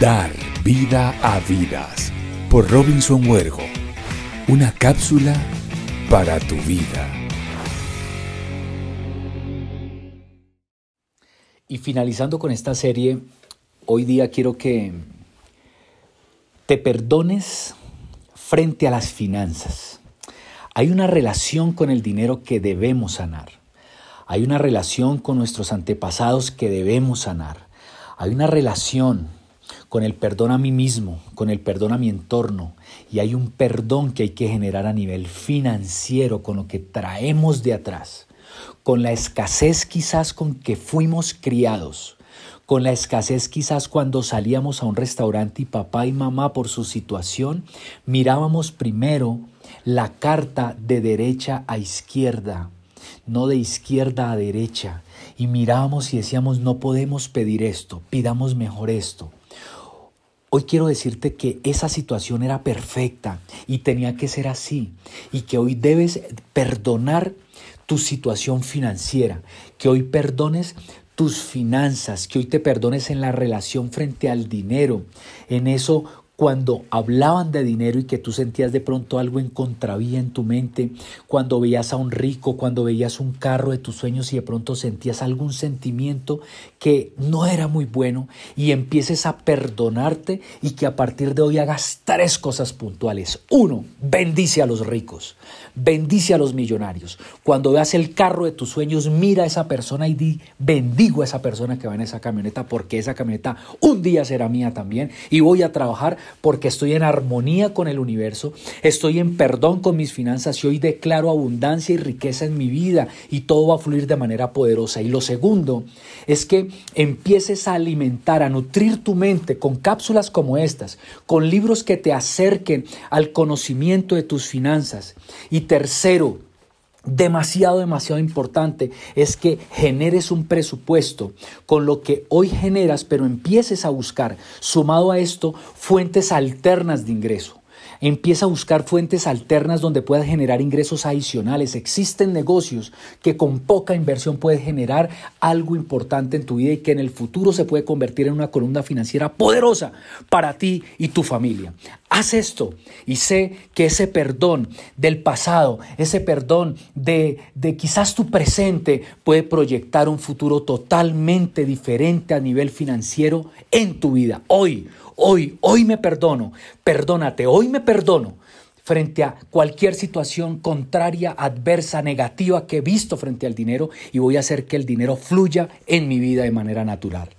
Dar vida a vidas por Robinson Huergo. Una cápsula para tu vida. Y finalizando con esta serie, hoy día quiero que te perdones frente a las finanzas. Hay una relación con el dinero que debemos sanar. Hay una relación con nuestros antepasados que debemos sanar. Hay una relación con el perdón a mí mismo, con el perdón a mi entorno. Y hay un perdón que hay que generar a nivel financiero, con lo que traemos de atrás, con la escasez quizás con que fuimos criados, con la escasez quizás cuando salíamos a un restaurante y papá y mamá por su situación mirábamos primero la carta de derecha a izquierda, no de izquierda a derecha, y mirábamos y decíamos no podemos pedir esto, pidamos mejor esto. Hoy quiero decirte que esa situación era perfecta y tenía que ser así y que hoy debes perdonar tu situación financiera, que hoy perdones tus finanzas, que hoy te perdones en la relación frente al dinero, en eso cuando hablaban de dinero y que tú sentías de pronto algo en contravía en tu mente, cuando veías a un rico, cuando veías un carro de tus sueños y de pronto sentías algún sentimiento que no era muy bueno y empieces a perdonarte y que a partir de hoy hagas tres cosas puntuales. Uno, bendice a los ricos, bendice a los millonarios. Cuando veas el carro de tus sueños, mira a esa persona y di, bendigo a esa persona que va en esa camioneta porque esa camioneta un día será mía también y voy a trabajar porque estoy en armonía con el universo, estoy en perdón con mis finanzas y hoy declaro abundancia y riqueza en mi vida y todo va a fluir de manera poderosa. Y lo segundo es que empieces a alimentar, a nutrir tu mente con cápsulas como estas, con libros que te acerquen al conocimiento de tus finanzas. Y tercero, demasiado, demasiado importante es que generes un presupuesto con lo que hoy generas, pero empieces a buscar, sumado a esto, fuentes alternas de ingreso. Empieza a buscar fuentes alternas donde puedas generar ingresos adicionales. Existen negocios que con poca inversión puedes generar algo importante en tu vida y que en el futuro se puede convertir en una columna financiera poderosa para ti y tu familia. Haz esto y sé que ese perdón del pasado, ese perdón de, de quizás tu presente puede proyectar un futuro totalmente diferente a nivel financiero en tu vida. Hoy, hoy, hoy me perdono, perdónate, hoy me perdono frente a cualquier situación contraria, adversa, negativa que he visto frente al dinero y voy a hacer que el dinero fluya en mi vida de manera natural.